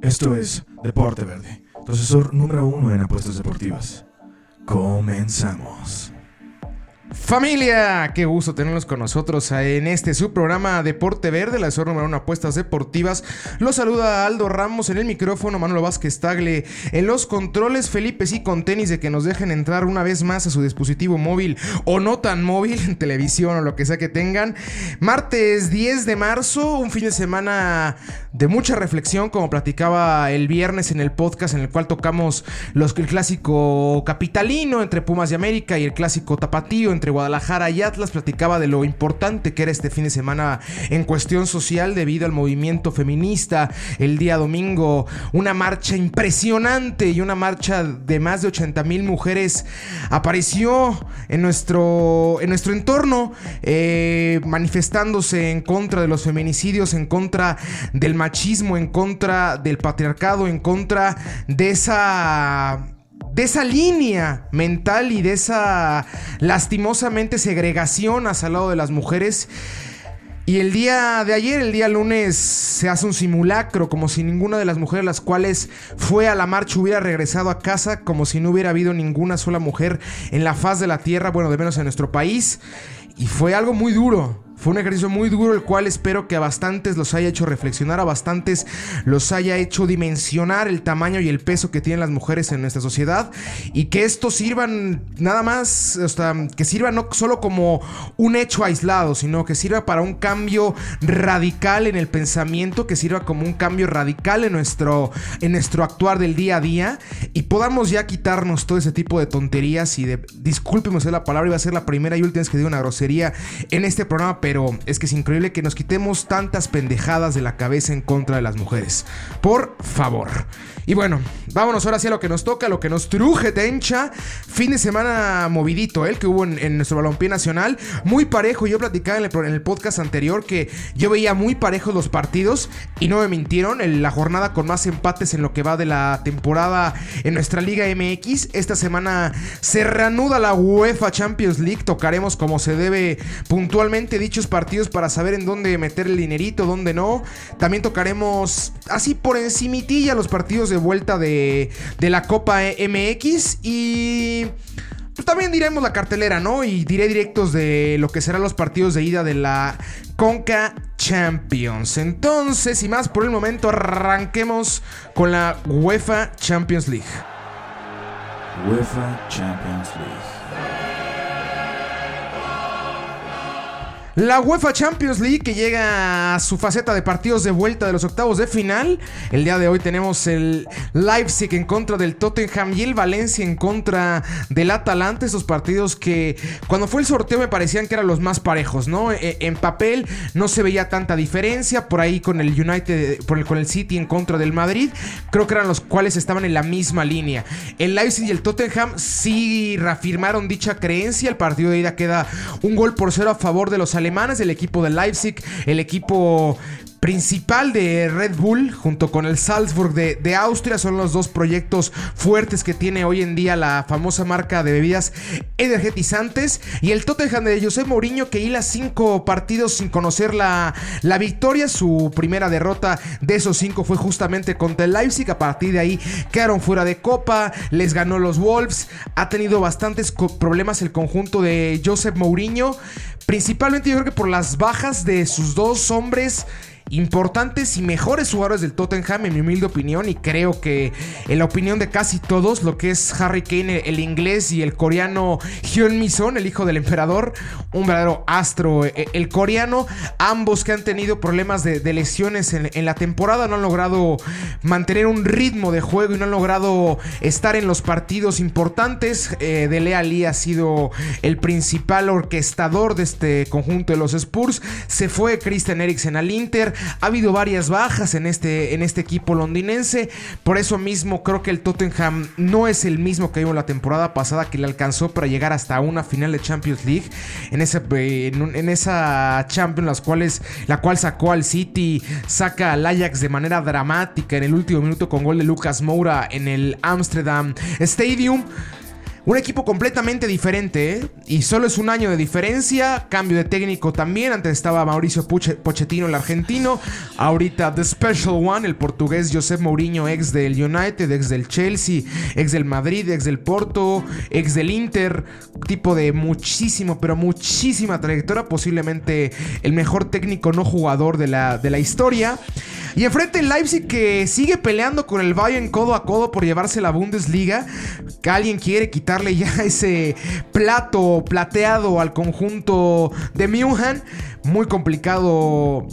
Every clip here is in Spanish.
Esto es Deporte Verde, tu número uno en apuestas deportivas. Comenzamos. Familia, qué gusto tenerlos con nosotros en este subprograma Deporte Verde, la zona número uno apuestas deportivas. Los saluda Aldo Ramos en el micrófono, Manuel Vázquez Tagle en los controles, Felipe sí con tenis de que nos dejen entrar una vez más a su dispositivo móvil o no tan móvil, en televisión o lo que sea que tengan. Martes 10 de marzo, un fin de semana de mucha reflexión, como platicaba el viernes en el podcast en el cual tocamos los, el clásico capitalino entre Pumas de América y el clásico tapatío entre Guadalajara y Atlas. Platicaba de lo importante que era este fin de semana en cuestión social debido al movimiento feminista. El día domingo, una marcha impresionante y una marcha de más de 80 mil mujeres apareció en nuestro, en nuestro entorno, eh, manifestándose en contra de los feminicidios, en contra del machismo, en contra del patriarcado, en contra de esa de esa línea mental y de esa lastimosamente segregación hacia el lado de las mujeres. Y el día de ayer, el día lunes, se hace un simulacro, como si ninguna de las mujeres las cuales fue a la marcha hubiera regresado a casa, como si no hubiera habido ninguna sola mujer en la faz de la tierra, bueno, de menos en nuestro país. Y fue algo muy duro, fue un ejercicio muy duro, el cual espero que a bastantes los haya hecho reflexionar, a bastantes los haya hecho dimensionar el tamaño y el peso que tienen las mujeres en nuestra sociedad. Y que esto sirvan nada más, o sea, que sirva no solo como un hecho aislado, sino que sirva para un cambio radical en el pensamiento, que sirva como un cambio radical en nuestro, en nuestro actuar del día a día. Y podamos ya quitarnos todo ese tipo de tonterías y de, discúlpeme la palabra, iba a ser la primera y última vez que digo una grosería en este programa, pero es que es increíble que nos quitemos tantas pendejadas de la cabeza en contra de las mujeres. Por favor. Y bueno, vámonos ahora hacia lo que nos toca, lo que nos truje, Tencha. Fin de semana movidito, el que hubo en, nuestro balompié nacional. Muy parejo. Yo platicaba en el, podcast anterior que yo veía muy parejos los partidos y no me mintieron. En la jornada con más empates en lo que va de la temporada en nuestra Liga MX. Esta semana se reanuda la UEFA Champions League. Tocaremos como se debe puntualmente partidos para saber en dónde meter el dinerito, dónde no. También tocaremos así por encimitilla los partidos de vuelta de, de la Copa MX y... Pues también diremos la cartelera, ¿no? Y diré directos de lo que serán los partidos de ida de la Conca Champions. Entonces, y más por el momento, arranquemos con la UEFA Champions League. UEFA Champions League. La UEFA Champions League que llega a su faceta de partidos de vuelta de los octavos de final. El día de hoy tenemos el Leipzig en contra del Tottenham y el Valencia en contra del Atalanta. Esos partidos que cuando fue el sorteo me parecían que eran los más parejos, ¿no? E, en papel no se veía tanta diferencia. Por ahí con el United, por el, con el City en contra del Madrid, creo que eran los cuales estaban en la misma línea. El Leipzig y el Tottenham sí reafirmaron dicha creencia. El partido de ida queda un gol por cero a favor de los alemanes el equipo de Leipzig, el equipo principal de Red Bull junto con el Salzburg de, Austria son los dos proyectos fuertes que tiene hoy en día la famosa marca de bebidas energetizantes. Y el Tottenham de José Mourinho que hila cinco partidos sin conocer la, la victoria. Su primera derrota de esos cinco fue justamente contra el Leipzig. A partir de ahí quedaron fuera de copa les ganó los Wolves. Ha tenido bastantes problemas el conjunto de Josep Mourinho. Principalmente yo creo que por las bajas de sus dos hombres importantes y mejores jugadores del Tottenham, en mi humilde opinión, y creo que en la opinión de casi todos, lo que es Harry Kane, el inglés, y el coreano Hyun Mison, el hijo del emperador, un verdadero astro. E, el coreano, ambos que han tenido problemas de, lesiones en, la temporada, no han logrado mantener un ritmo de juego y no han logrado estar en los partidos importantes. Eh, Dele ha sido el principal orquestador de este conjunto de los Spurs. Se fue Christian Eriksen al Inter. Ha habido varias bajas en este, en este equipo londinense. Por eso mismo creo que el Tottenham no es el mismo que vimos la temporada pasada que le alcanzó para llegar hasta una final de Champions League. En, ese, en, esa Champions, las cuales, la cual sacó al City, saca al Ajax de manera dramática en el último minuto con gol de Lucas Moura en el Amsterdam Stadium. Un equipo completamente diferente, ¿eh? Y solo es un año de diferencia. Cambio de técnico también. Antes estaba Mauricio Pochettino, el argentino. Ahorita The Special One, el portugués Josep Mourinho, ex del United, ex del Chelsea, ex del Madrid, ex del Porto, ex del Inter. Tipo de muchísimo, pero muchísima trayectoria. Posiblemente el mejor técnico no jugador de la, de la historia. Y enfrente el Leipzig que sigue peleando con el Bayern codo a codo por llevarse la Bundesliga. Que alguien quiere quitarle ya ese plato plateado al conjunto de München. Muy complicado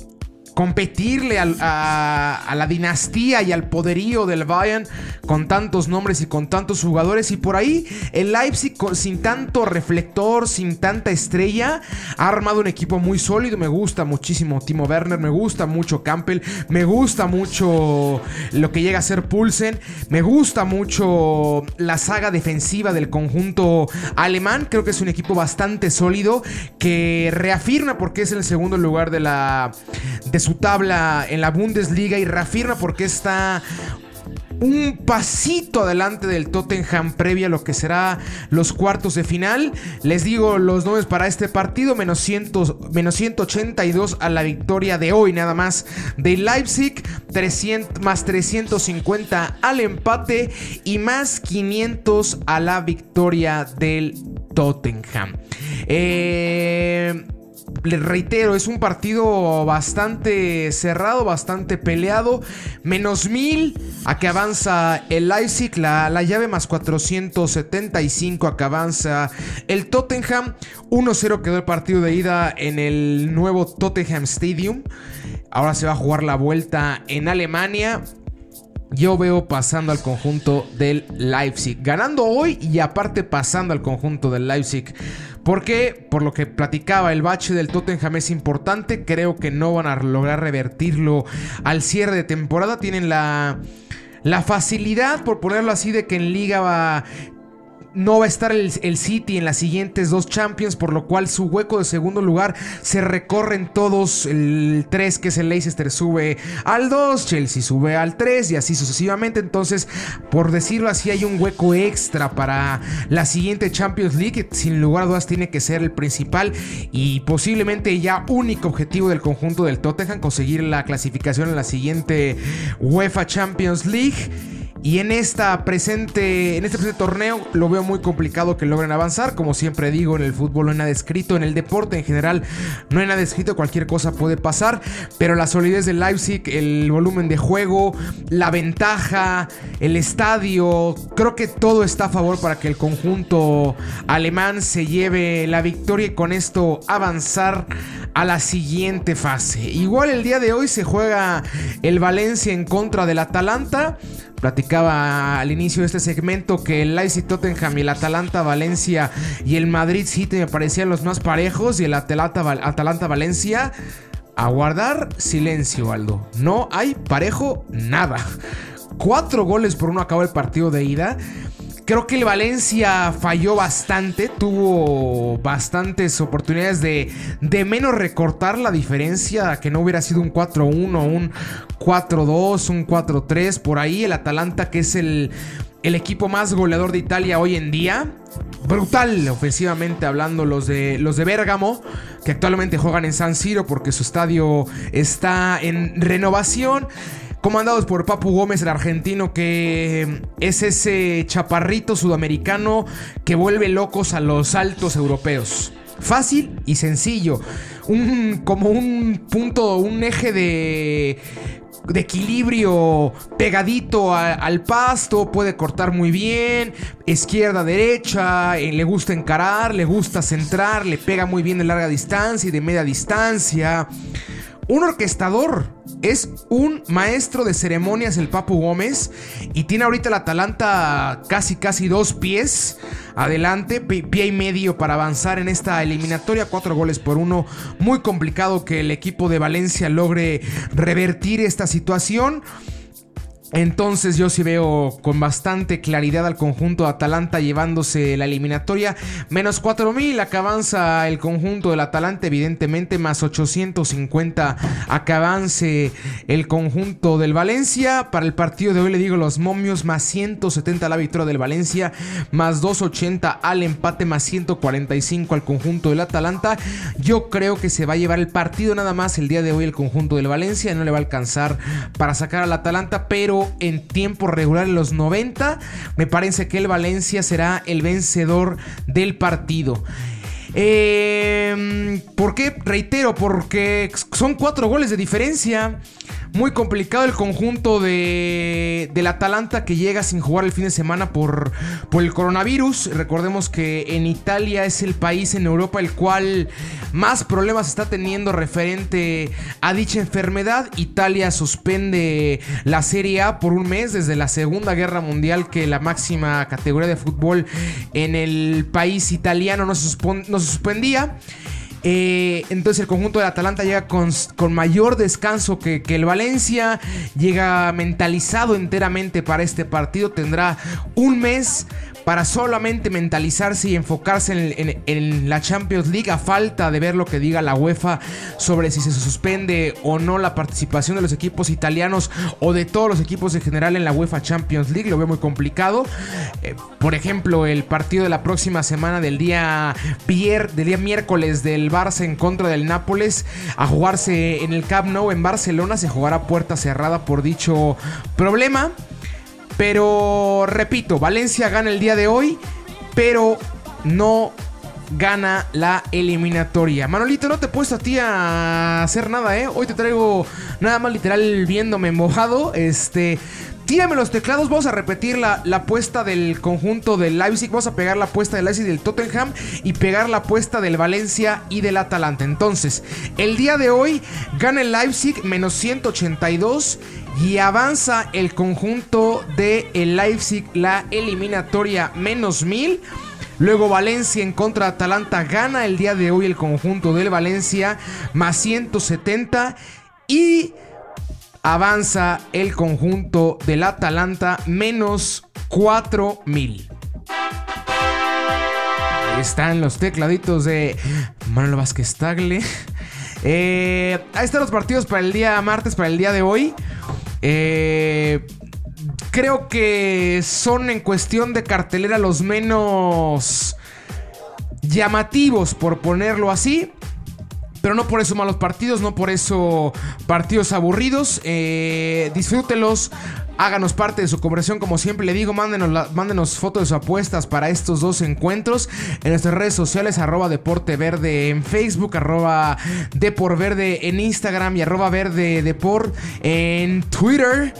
competirle a, la dinastía y al poderío del Bayern con tantos nombres y con tantos jugadores. Y por ahí el Leipzig sin tanto reflector, sin tanta estrella, ha armado un equipo muy sólido. Me gusta muchísimo Timo Werner, me gusta mucho Campbell, me gusta mucho lo que llega a ser Pulsen, me gusta mucho la saga defensiva del conjunto alemán. Creo que es un equipo bastante sólido que reafirma porque es el segundo lugar de la de su tabla en la Bundesliga y reafirma porque está un pasito adelante del Tottenham previa a lo que será los cuartos de final. Les digo los nombres para este partido, menos, 182 a la victoria de hoy nada más de Leipzig, 300, más 350 al empate y más 500 a la victoria del Tottenham. Eh les reitero, es un partido bastante cerrado, bastante peleado. Menos mil a que avanza el Leipzig, la, la llave más 475 a que avanza el Tottenham. 1-0 quedó el partido de ida en el nuevo Tottenham Stadium. Ahora se va a jugar la vuelta en Alemania. Yo veo pasando al conjunto del Leipzig. Ganando hoy y aparte pasando al conjunto del Leipzig. Porque, por lo que platicaba, el bache del Tottenham es importante. Creo que no van a lograr revertirlo al cierre de temporada. Tienen la, la facilidad, por ponerlo así, de que en Liga va, no va a estar el, City en las siguientes dos Champions, por lo cual su hueco de segundo lugar se recorren todos. El 3, que es el Leicester, sube al 2, Chelsea sube al 3 y así sucesivamente. Entonces, por decirlo así, hay un hueco extra para la siguiente Champions League. sin lugar a dudas, tiene que ser el principal y posiblemente ya único objetivo del conjunto del Tottenham, conseguir la clasificación en la siguiente UEFA Champions League. Y en esta presente, en este presente torneo lo veo muy complicado que logren avanzar. Como siempre digo, en el fútbol no hay nada escrito, en el deporte en general no hay nada escrito, cualquier cosa puede pasar. Pero la solidez del Leipzig, el volumen de juego, la ventaja, el estadio, creo que todo está a favor para que el conjunto alemán se lleve la victoria y con esto avanzar a la siguiente fase. Igual el día de hoy se juega el Valencia en contra del Atalanta. Platicaba al inicio de este segmento que el Leipzig Tottenham y el Atalanta Valencia y el Madrid City me parecían los más parejos y el Atalanta, Valencia. A guardar silencio, Aldo. No hay parejo nada. Cuatro goles por uno acabó el partido de ida. Creo que el Valencia falló bastante, tuvo bastantes oportunidades de, de menos recortar la diferencia, que no hubiera sido un 4-1, un 4-2, un 4-3, por ahí el Atalanta que es el, el equipo más goleador de Italia hoy en día. Brutal, ofensivamente hablando, los de, los de Bérgamo, que actualmente juegan en San Siro porque su estadio está en renovación comandados por Papu Gómez, el argentino, que es ese chaparrito sudamericano que vuelve locos a los altos europeos. Fácil y sencillo. Un, como un punto, un eje de de equilibrio pegadito al pasto, puede cortar muy bien, izquierda, derecha, eh, le gusta encarar, le gusta centrar, le pega muy bien de larga distancia y de media distancia. Un orquestador es un maestro de ceremonias el Papu Gómez y tiene ahorita el Atalanta casi casi dos pies adelante, pie y medio para avanzar en esta eliminatoria, cuatro goles por uno, muy complicado que el equipo de Valencia logre revertir esta situación. Entonces yo sí veo con bastante claridad al conjunto de Atalanta llevándose la eliminatoria. Menos 4000 acá avanza el conjunto del Atalanta evidentemente. Más 850 acá avance el conjunto del Valencia. Para el partido de hoy le digo los momios más 170 la victoria del Valencia. Más 280 al empate más 145 al conjunto del Atalanta. Yo creo que se va a llevar el partido nada más el día de hoy el conjunto del Valencia. No le va a alcanzar para sacar al Atalanta pero en tiempo regular en los 90. Me parece que el Valencia será el vencedor del partido. Eh, ¿Por qué? Reitero, porque son cuatro goles de diferencia. Muy complicado el conjunto de, del Atalanta que llega sin jugar el fin de semana por, por el coronavirus. Recordemos que en Italia es el país en Europa el cual más problemas está teniendo referente a dicha enfermedad. Italia suspende la Serie A por un mes desde la Segunda Guerra Mundial que la máxima categoría de fútbol en el país italiano no se, suspendía. Eh, entonces el conjunto de Atalanta llega con, mayor descanso que, que, el Valencia. Llega mentalizado enteramente para este partido. Tendrá un mes para solamente mentalizarse y enfocarse en, la Champions League a falta de ver lo que diga la UEFA sobre si se suspende o no la participación de los equipos italianos o de todos los equipos en general en la UEFA Champions League. Lo veo muy complicado. Eh, por ejemplo, el partido de la próxima semana del día, del día miércoles del Barça en contra del Nápoles a jugarse en el Camp Nou en Barcelona se jugará puerta cerrada por dicho problema. Pero repito, Valencia gana el día de hoy, pero no gana la eliminatoria. Manolito, no te he puesto a ti a hacer nada, ¿eh? Hoy te traigo nada más literal viéndome mojado. Este, Tírame los teclados, vamos a repetir la, apuesta del conjunto del Leipzig, vamos a pegar la apuesta del Leipzig y del Tottenham y pegar la apuesta del Valencia y del Atalanta. Entonces, el día de hoy gana el Leipzig menos 182 y avanza el conjunto de el Leipzig la eliminatoria menos 1000. Luego Valencia en contra de Atalanta gana el día de hoy el conjunto del Valencia más 170 y avanza el conjunto del Atalanta menos 4000. Ahí están los tecladitos de Manuel Vázquez Tagle. Eh, ahí están los partidos para el día martes, para el día de hoy. Eh, creo que son en cuestión de cartelera los menos llamativos, por ponerlo así. Pero no por eso malos partidos, no por eso partidos aburridos. Eh, disfrútelos. Háganos parte de su conversación, como siempre le digo, mándenos, mándenos fotos de apuestas para estos dos encuentros en nuestras redes sociales, arroba Deporte Verde en Facebook, arroba Depor Verde en Instagram y arroba Verde Deport en Twitter.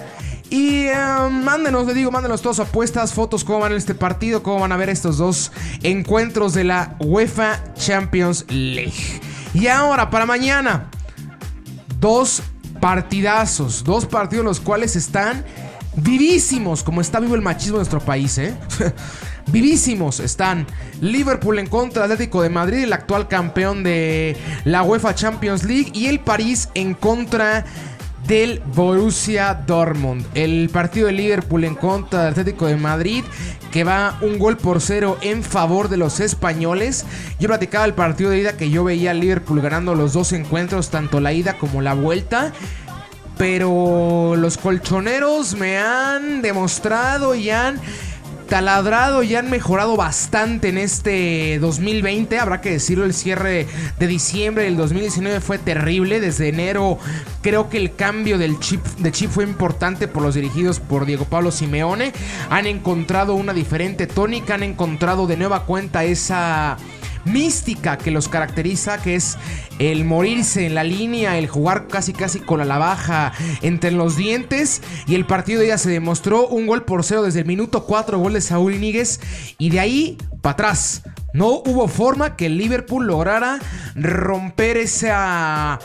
Y um, mándenos, le digo, mándenos todas apuestas, fotos, cómo van este partido, cómo van a ver estos dos encuentros de la UEFA Champions League. Y ahora, para mañana, dos partidazos, dos partidos los cuales están vivísimos, como está vivo el machismo en nuestro país, ¿eh? Vivísimos están Liverpool en contra del Atlético de Madrid, el actual campeón de la UEFA Champions League, y el París en contra del Borussia Dortmund. El partido de Liverpool en contra del Atlético de Madrid que va un gol por cero en favor de los españoles. Yo platicaba el partido de ida que yo veía a Liverpool ganando los dos encuentros, tanto la ida como la vuelta. Pero los colchoneros me han demostrado y han taladrado y han mejorado bastante en este 2020. Habrá que decirlo, el cierre de diciembre del 2019 fue terrible. Desde enero creo que el cambio del chip, de chip fue importante por los dirigidos por Diego Pablo Simeone. Han encontrado una diferente tónica, han encontrado de nueva cuenta esa mística que los caracteriza, que es el morirse en la línea, el jugar casi casi con la baja entre los dientes. Y el partido ya se demostró un gol por cero desde el minuto 4, gol de Saúl Iníguez. Y de ahí para atrás. No hubo forma que el Liverpool lograra romper esa,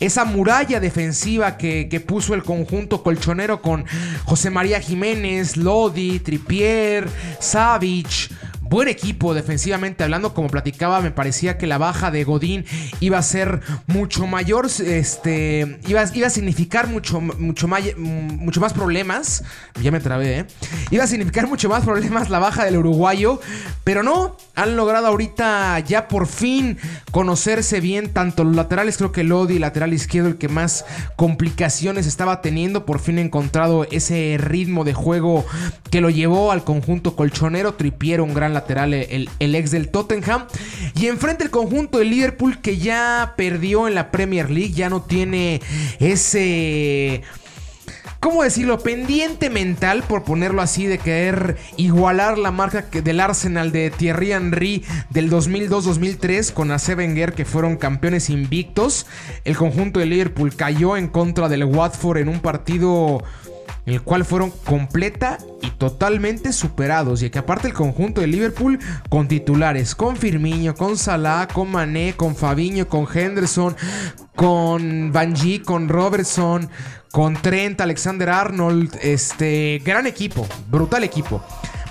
esa muralla defensiva que, que, puso el conjunto colchonero con José María Jiménez, Lodi, Tripier, Savic. Buen equipo defensivamente hablando, como platicaba, me parecía que la baja de Godín iba a ser mucho mayor, este, iba, a significar mucho, mucho, mucho más problemas, ya me trabé, ¿eh? iba a significar mucho más problemas la baja del uruguayo, pero no, han logrado ahorita ya por fin conocerse bien tanto los laterales, creo que Lodi, lateral izquierdo, el que más complicaciones estaba teniendo, por fin encontrado ese ritmo de juego que lo llevó al conjunto colchonero, Tripiero, un gran lateral, el, el ex del Tottenham, y enfrente el conjunto de Liverpool que ya perdió en la Premier League, ya no tiene ese... ¿cómo decirlo? Pendiente mental, por ponerlo así, de querer igualar la marca del Arsenal de Thierry Henry del 2002-2003 con a Wenger, que fueron campeones invictos. El conjunto de Liverpool cayó en contra del Watford en un partido en el cual fueron completa y totalmente superados. Y que aparte el conjunto de Liverpool con titulares, con Firmino, con Salah, con Mané, con Fabiño, con Henderson, con Banji, con Robertson, con Trent, Alexander Arnold, este gran equipo, brutal equipo.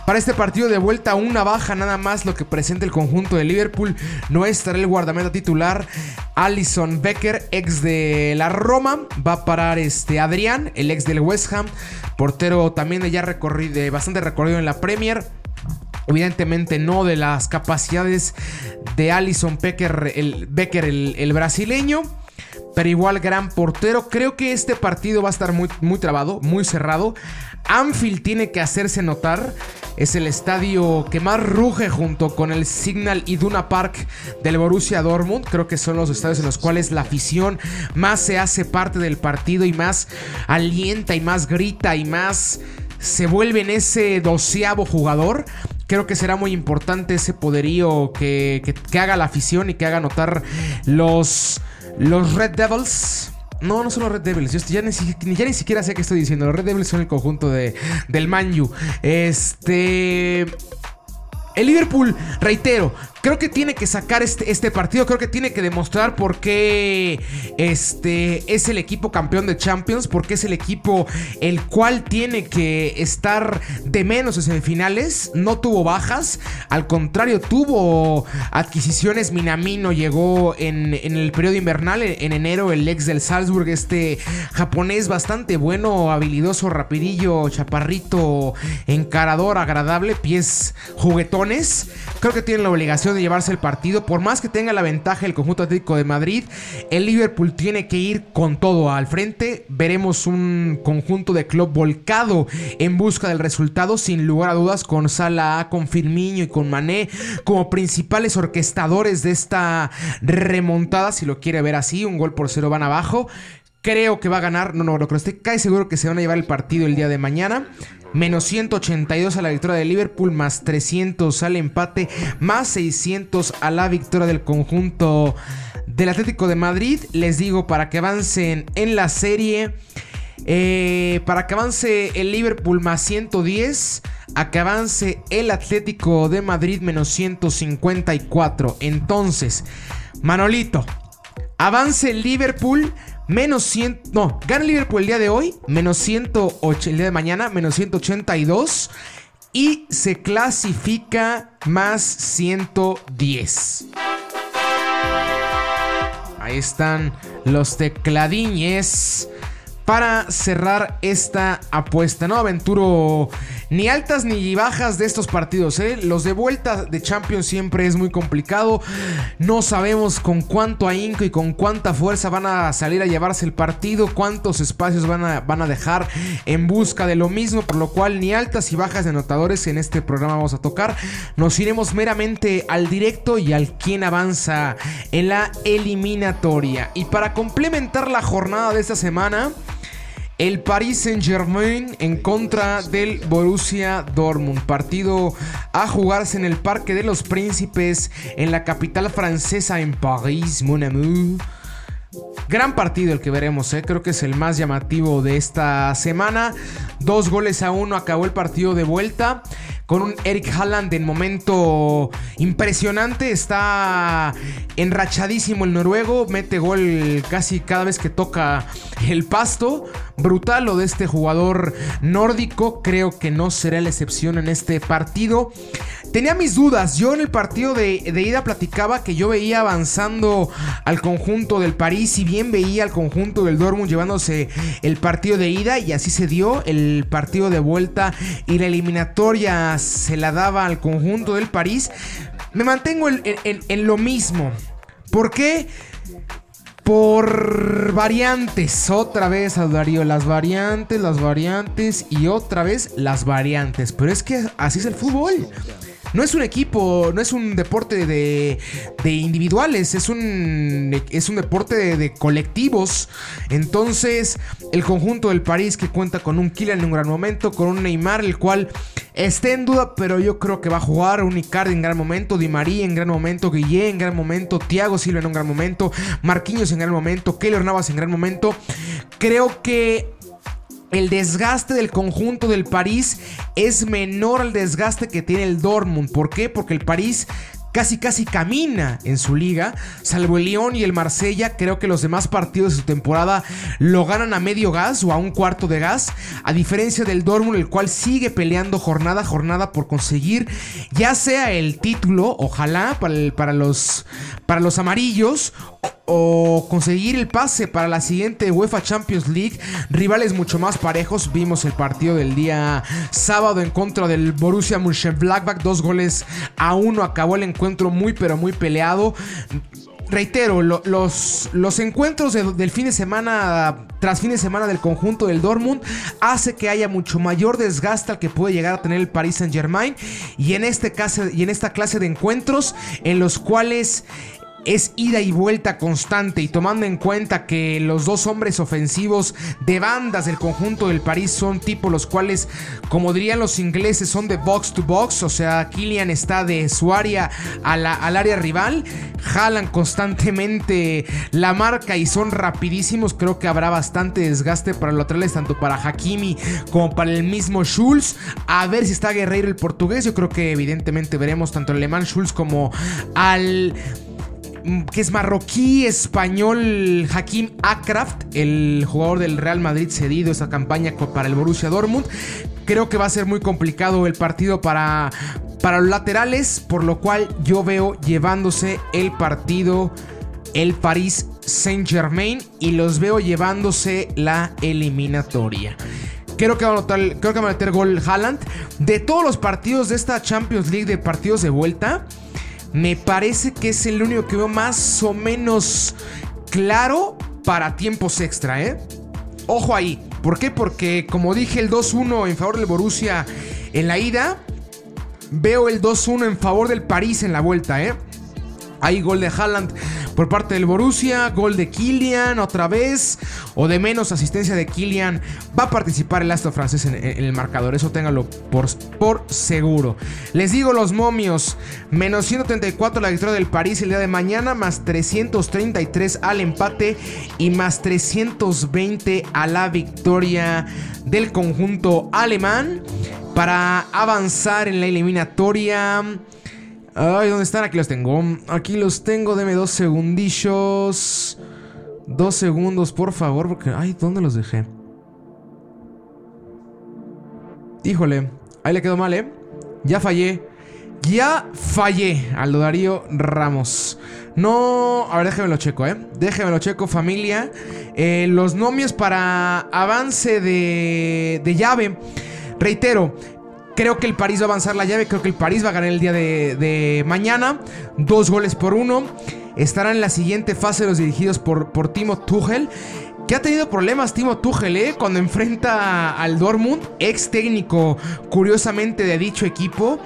Para este partido de vuelta, una baja nada más lo que presenta el conjunto de Liverpool. No estará el guardameta titular. Alison Becker, ex de la Roma. Va a parar este Adrián, el ex del West Ham. Portero también de ya recorrido, bastante recorrido en la Premier. Evidentemente no de las capacidades de Alison Becker, el, Becker, el brasileño pero igual gran portero. Creo que este partido va a estar muy, muy trabado, muy cerrado. Anfield tiene que hacerse notar. Es el estadio que más ruge junto con el Signal Iduna Park del Borussia Dortmund. Creo que son los estadios en los cuales la afición más se hace parte del partido y más alienta y más grita y más se vuelve en ese doceavo jugador. Creo que será muy importante ese poderío que, haga la afición y que haga notar los los Red Devils. No, no son los Red Devils. Yo ya ni, ya ni siquiera sé qué estoy diciendo. Los Red Devils son el conjunto de, del Manju. Este. El Liverpool, reitero, creo que tiene que sacar este, este, partido, creo que tiene que demostrar por qué este, es el equipo campeón de Champions, porque es el equipo el cual tiene que estar de menos en semifinales, no tuvo bajas, al contrario, tuvo adquisiciones, Minamino llegó en, en el periodo invernal, en, enero, el ex del Salzburg, este japonés bastante bueno, habilidoso, rapidillo, chaparrito, encarador, agradable, pies juguetones. Creo que tienen la obligación llevarse el partido. Por más que tenga la ventaja el conjunto Atlético de Madrid, el Liverpool tiene que ir con todo al frente. Veremos un conjunto de club volcado en busca del resultado, sin lugar a dudas, con Salah, con Firmino y con Mané como principales orquestadores de esta remontada, si lo quiere ver así. Un gol por cero van abajo. Creo que va a ganar. No, no, lo creo. Estoy casi seguro que se van a llevar el partido el día de mañana. Menos 182 a la victoria de Liverpool. Más 300 al empate. Más 600 a la victoria del conjunto del Atlético de Madrid. Les digo para que avancen en la serie. Eh, para que avance el Liverpool más 110. A que avance el Atlético de Madrid menos 154. Entonces, Manolito. Avance el Liverpool menos 100. No, gana Liverpool el día de hoy, menos 108. El día de mañana, menos 182. Y se clasifica más 110. Ahí están los tecladiñes para cerrar esta apuesta. No aventuro ni altas ni bajas de estos partidos. ¿eh? Los de vuelta de Champions siempre es muy complicado. No sabemos con cuánto ahínco y con cuánta fuerza van a salir a llevarse el partido, cuántos espacios van a, van a dejar en busca de lo mismo, por lo cual ni altas y bajas de anotadores en este programa vamos a tocar. Nos iremos meramente al directo y al quien avanza en la eliminatoria. Y para complementar la jornada de esta semana, el Paris Saint-Germain en contra del Borussia Dortmund. Partido a jugarse en el Parque de los Príncipes en la capital francesa en París, mon. Gran partido el que veremos, ¿eh? creo que es el más llamativo de esta semana. Dos goles a uno acabó el partido de vuelta con un Eric Haaland en momento impresionante. Está enrachadísimo el noruego. Mete gol casi cada vez que toca el pasto. Brutal lo de este jugador nórdico. Creo que no será la excepción en este partido. Tenía mis dudas. Yo en el partido de, ida platicaba que yo veía avanzando al conjunto del París y bien veía al conjunto del Dortmund llevándose el partido de ida y así se dio el partido de vuelta y la eliminatoria se la daba al conjunto del París. Me mantengo en, lo mismo. ¿Por qué? por variantes. Otra vez, Darío, las variantes, las variantes y otra vez las variantes. Pero es que así es el fútbol. No es un equipo, no es un deporte de, de individuales, es un, es un deporte de, colectivos. Entonces, el conjunto del París que cuenta con un Kylian en un gran momento, con un Neymar, el cual está en duda, pero yo creo que va a jugar. Un Icardi en gran momento, Di María en gran momento, Guillé en gran momento, Thiago Silva en un gran momento, Marquinhos en gran momento, Keylor Navas en gran momento. Creo que el desgaste del conjunto del París es menor al desgaste que tiene el Dortmund. ¿Por qué? Porque el París casi casi camina en su liga, salvo el Lyon y el Marsella, creo que los demás partidos de su temporada lo ganan a medio gas o a un cuarto de gas, a diferencia del Dortmund el cual sigue peleando jornada a jornada por conseguir ya sea el título, ojalá para, los para los amarillos o conseguir el pase para la siguiente UEFA Champions League. Rivales mucho más parejos. Vimos el partido del día sábado en contra del Borussia Mönchengladbach. Dos goles a uno. Acabó el encuentro muy pero muy peleado. Reitero, los, los encuentros del fin de semana, tras fin de semana del conjunto del Dortmund, hace que haya mucho mayor desgaste al que puede llegar a tener el Paris Saint Germain. Y este y en esta clase de encuentros en los cuales es ida y vuelta constante y tomando en cuenta que los dos hombres ofensivos de bandas del conjunto del París son tipo los cuales, como dirían los ingleses, son de box to box, o sea, Kylian está de su área al área rival, jalan constantemente la marca y son rapidísimos, creo que habrá bastante desgaste para los laterales, tanto para Hakimi como para el mismo Schulz, a ver si está Guerreiro el portugués, yo creo que evidentemente veremos tanto al alemán Schulz como al que es marroquí español Hakim Akraft, el jugador del Real Madrid cedido esa campaña para el Borussia Dortmund. Creo que va a ser muy complicado el partido para, para los laterales, por lo cual yo veo llevándose el partido el Paris Saint Germain y los veo llevándose la eliminatoria. Creo que, va a creo que va a meter gol Haaland. De todos los partidos de esta Champions League de partidos de vuelta, me parece que es el único que veo más o menos claro para tiempos extra, ¿eh? Ojo ahí. ¿Por qué? Porque como dije el 2-1 en favor del Borussia en la ida, veo el 2-1 en favor del París en la vuelta, ¿eh? Hay gol de Haaland por parte del Borussia, gol de Kylian otra vez, o de menos asistencia de Kylian. Va a participar el astro francés en, el marcador, eso ténganlo por, por, seguro. Les digo los momios, menos 134 la victoria del París el día de mañana, más 333 al empate y más 320 a la victoria del conjunto alemán para avanzar en la eliminatoria. Ay, ¿dónde están? Aquí los tengo. Aquí los tengo. Deme dos segundillos. Dos segundos, por favor. Porque. Ay, ¿dónde los dejé? Híjole. Ahí le quedó mal, ¿eh? Ya fallé. Ya fallé. Aldo Darío Ramos. No. A ver, déjeme lo checo, ¿eh? Déjeme lo checo, familia. Eh, los nomios para avance de, de llave. Reitero, Creo que el París va a avanzar la llave. Creo que el París va a ganar el día de, mañana. Dos goles por uno. Estarán en la siguiente fase los dirigidos por, por Timo Tuchel. Que ha tenido problemas Timo Tuchel, ¿eh? Cuando enfrenta al Dortmund, ex técnico, curiosamente, de dicho equipo.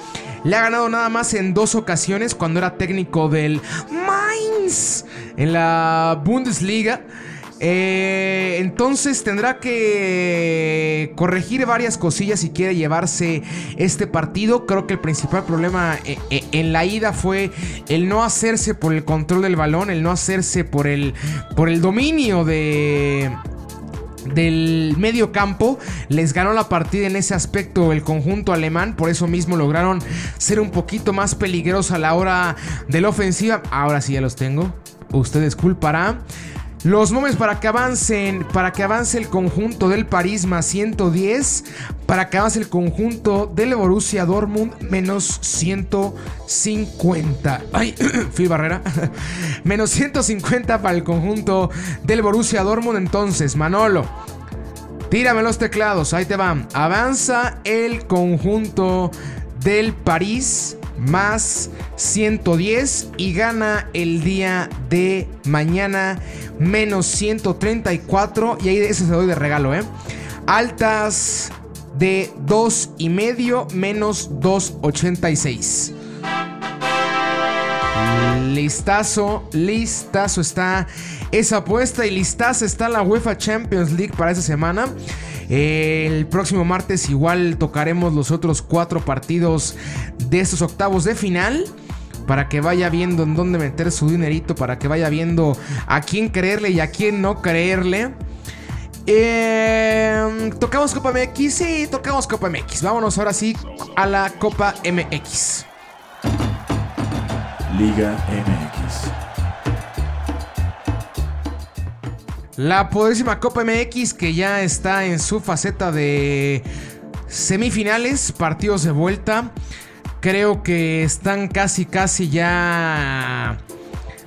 Le ha ganado nada más en dos ocasiones cuando era técnico del Mainz en la Bundesliga. Eh, entonces tendrá que corregir varias cosillas si quiere llevarse este partido. Creo que el principal problema eh, eh, en la ida fue el no hacerse por el control del balón, el no hacerse por el, por el dominio de del medio campo. Les ganó la partida en ese aspecto el conjunto alemán. Por eso mismo lograron ser un poquito más peligrosos a la hora de la ofensiva. Ahora sí ya los tengo. Ustedes culparán. Los momentos para que avancen, para que avance el conjunto del París más 110, para que avance el conjunto del Borussia Dortmund menos 150. Ay, Phil Barrera. menos 150 para el conjunto del Borussia Dortmund. Entonces, Manolo, tírame los teclados, ahí te van. Avanza el conjunto del París más 110 y gana el día de mañana menos 134 y ahí eso se doy de regalo, ¿eh? Altas de 2 y medio menos 286. Listazo, listazo está esa apuesta y listazo está la UEFA Champions League para esta semana. El próximo martes igual tocaremos los otros cuatro partidos de estos octavos de final para que vaya viendo en dónde meter su dinerito, para que vaya viendo a quién creerle y a quién no creerle. Em, tocamos Copa MX, sí, tocamos Copa MX. Vámonos ahora sí a la Copa MX. Liga MX. La poderísima Copa MX que ya está en su faceta de semifinales, partidos de vuelta. Creo que están casi, casi ya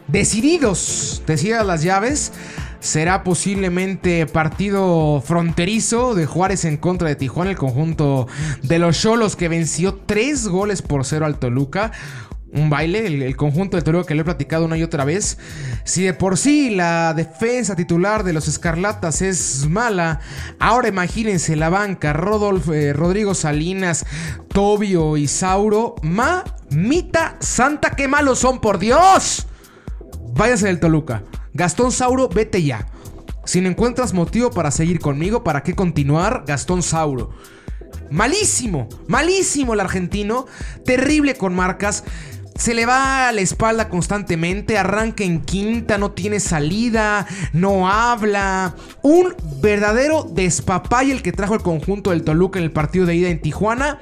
decididos, decididas las llaves. Será posiblemente partido fronterizo de Juárez en contra de Tijuana, el conjunto de los Cholos que venció tres goles por cero al Toluca un baile, el, conjunto de Toluca que le he platicado una y otra vez. Si de por sí la defensa titular de los Escarlatas es mala, ahora imagínense la banca, Rodolfo, eh, Rodrigo Salinas, Tobio y Sauro. Mamita santa, qué malos son, por Dios. Váyase del Toluca. Gastón Sauro, vete ya. Si no encuentras motivo para seguir conmigo, ¿para qué continuar? Gastón Sauro. Malísimo, malísimo el argentino. Terrible con marcas. Se le va a la espalda constantemente, arranca en quinta, no tiene salida, no habla. Un verdadero despapay el que trajo el conjunto del Toluca en el partido de ida en Tijuana.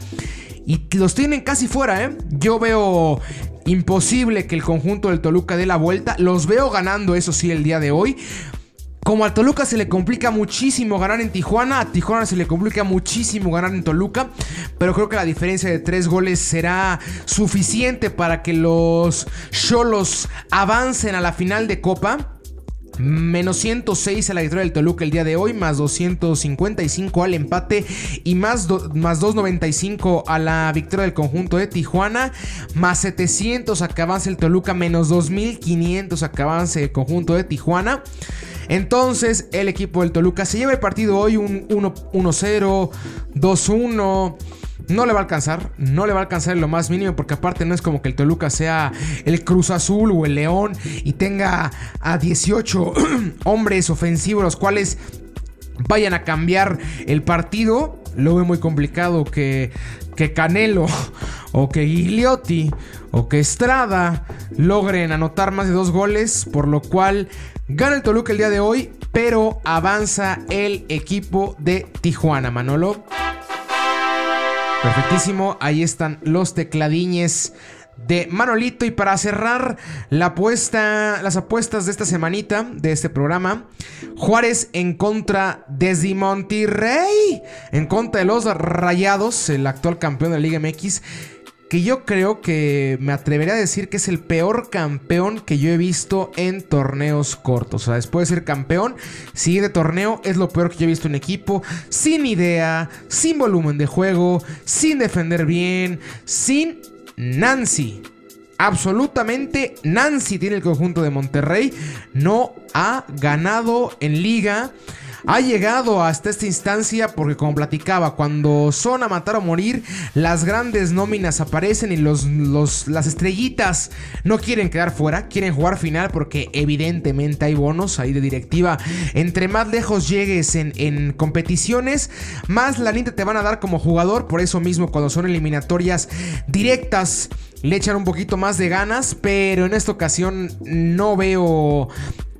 Y los tienen casi fuera, ¿eh? Yo veo imposible que el conjunto del Toluca dé la vuelta. Los veo ganando, eso sí, el día de hoy. Como a Toluca se le complica muchísimo ganar en Tijuana, a Tijuana se le complica muchísimo ganar en Toluca, pero creo que la diferencia de tres goles será suficiente para que los Cholos avancen a la final de Copa. Menos 106 a la victoria del Toluca el día de hoy, más 255 al empate y más, más 295 a la victoria del conjunto de Tijuana, más 700 a que avance el Toluca, menos 2500 a que avance el conjunto de Tijuana. Entonces, el equipo del Toluca se lleva el partido hoy un 1-0, 2-1. No le va a alcanzar, no le va a alcanzar en lo más mínimo porque aparte no es como que el Toluca sea el Cruz Azul o el León y tenga a 18 hombres ofensivos los cuales vayan a cambiar el partido. Lo veo muy complicado que, que Canelo o que Gigliotti o que Estrada logren anotar más de dos goles, por lo cual Gana el Toluca el día de hoy, pero avanza el equipo de Tijuana, Manolo. Perfectísimo, ahí están los tecladiñes de Manolito. Y para cerrar la apuesta, las apuestas de esta semanita, de este programa, Juárez en contra de Monterrey, en contra de los Rayados, el actual campeón de la Liga MX que yo creo que me atrevería a decir que es el peor campeón que yo he visto en torneos cortos. O sea, después de ser campeón, sigue de torneo, es lo peor que yo he visto en equipo, sin idea, sin volumen de juego, sin defender bien, sin Nancy. Absolutamente Nancy tiene el conjunto de Monterrey. No ha ganado en liga ha llegado hasta esta instancia porque como platicaba, cuando son a matar o morir, las grandes nóminas aparecen y los, las estrellitas no quieren quedar fuera, quieren jugar final porque evidentemente hay bonos ahí de directiva. Entre más lejos llegues en, en competiciones, más la nita te van a dar como jugador, por eso mismo cuando son eliminatorias directas le echan un poquito más de ganas, pero en esta ocasión no veo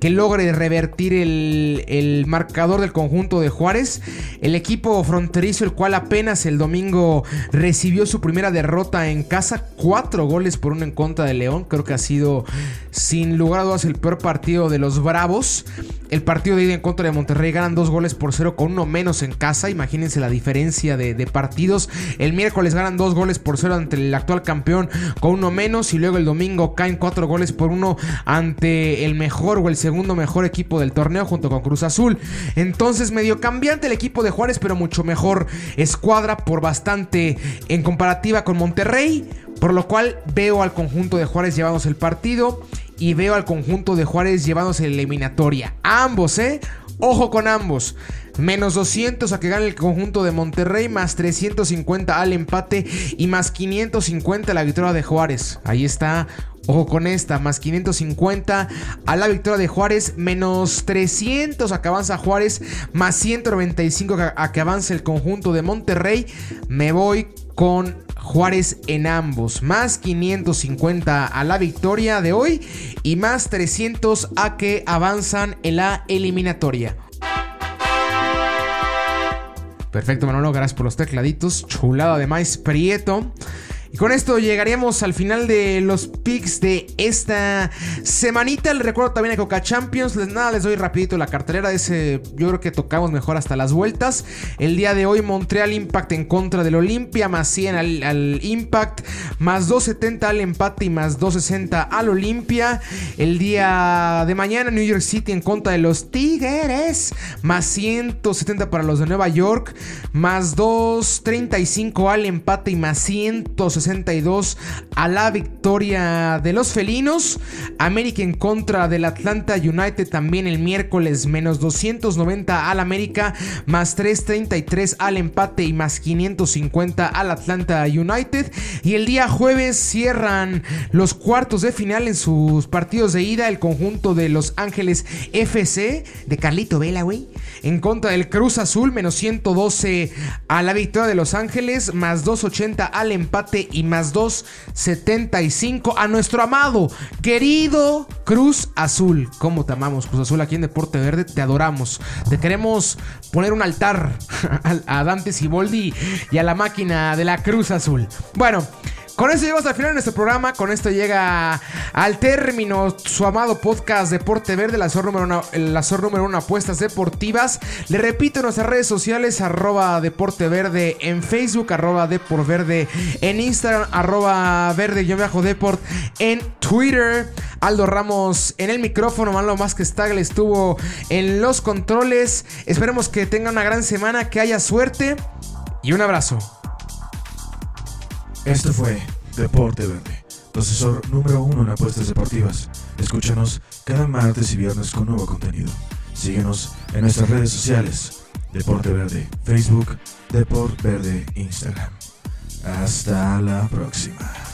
que logre revertir el, marcador del conjunto de Juárez. El equipo fronterizo, el cual apenas el domingo recibió su primera derrota en casa, cuatro goles por uno en contra de León. Creo que ha sido sin lugar a dudas el peor partido de los Bravos. El partido de ida en contra de Monterrey ganan dos goles por cero con uno menos en casa. Imagínense la diferencia de, de partidos. El miércoles ganan dos goles por cero ante el actual campeón con uno menos. Y luego el domingo caen cuatro goles por uno ante el mejor o el segundo mejor equipo del torneo junto con Cruz Azul. Entonces medio cambiante el equipo de Juárez, pero mucho mejor escuadra por bastante en comparativa con Monterrey. Por lo cual veo al conjunto de Juárez llevándose el partido y veo al conjunto de Juárez llevándose la eliminatoria. Ambos, ¿eh? Ojo con ambos. Menos 200 a que gane el conjunto de Monterrey, más 350 al empate y más 550 a la victoria de Juárez. Ahí está Ojo con esta, más 550 a la victoria de Juárez, menos 300 a que avanza Juárez, más 195 a que avanza el conjunto de Monterrey. Me voy con Juárez en ambos, más 550 a la victoria de hoy y más 300 a que avanzan en la eliminatoria. Perfecto, Manolo, gracias por los tecladitos. Chulada de maíz prieto. Y con esto llegaríamos al final de los picks de esta semanita. Les recuerdo también a Coca Champions. Les, nada, les doy rapidito la cartelera. Ese yo creo que tocamos mejor hasta las vueltas. El día de hoy Montreal Impact en contra del Olimpia. Más 100 al, Impact. Más 270 al empate y más 260 al Olimpia. El día de mañana New York City en contra de los Tigres. Más 170 para los de Nueva York. Más 235 al empate y más 160 62 a la victoria de los felinos. América en contra del Atlanta United también el miércoles, menos 290 al América, más 333 al empate y más 550 al Atlanta United. Y el día jueves cierran los cuartos de final en sus partidos de ida el conjunto de Los Ángeles FC de Carlito Vela, güey. En contra del Cruz Azul, menos 112 a la victoria de Los Ángeles, más 280 al empate y más 2.75 a nuestro amado, querido Cruz Azul. ¿Cómo te amamos, Cruz Azul? Aquí en Deporte Verde te adoramos. Te queremos poner un altar a Dante Siboldi y a la máquina de la Cruz Azul. Bueno. Con esto llegamos al final de nuestro programa. Con esto llega al término su amado podcast Deporte Verde, la SOR número uno, la número uno apuestas deportivas. Le repito nuestras redes sociales, arroba Deporte Verde en Facebook, arroba Deport Verde en Instagram, arroba Verde-Deport en Twitter. Aldo Ramos en el micrófono, Malo Más que Stagle estuvo en los controles. Esperemos que tenga una gran semana, que haya suerte y un abrazo. Esto fue Deporte Verde, tu asesor número uno en apuestas deportivas. Escúchanos cada martes y viernes con nuevo contenido. Síguenos en nuestras redes sociales. Deporte Verde, Facebook, Deporte Verde, Instagram. Hasta la próxima.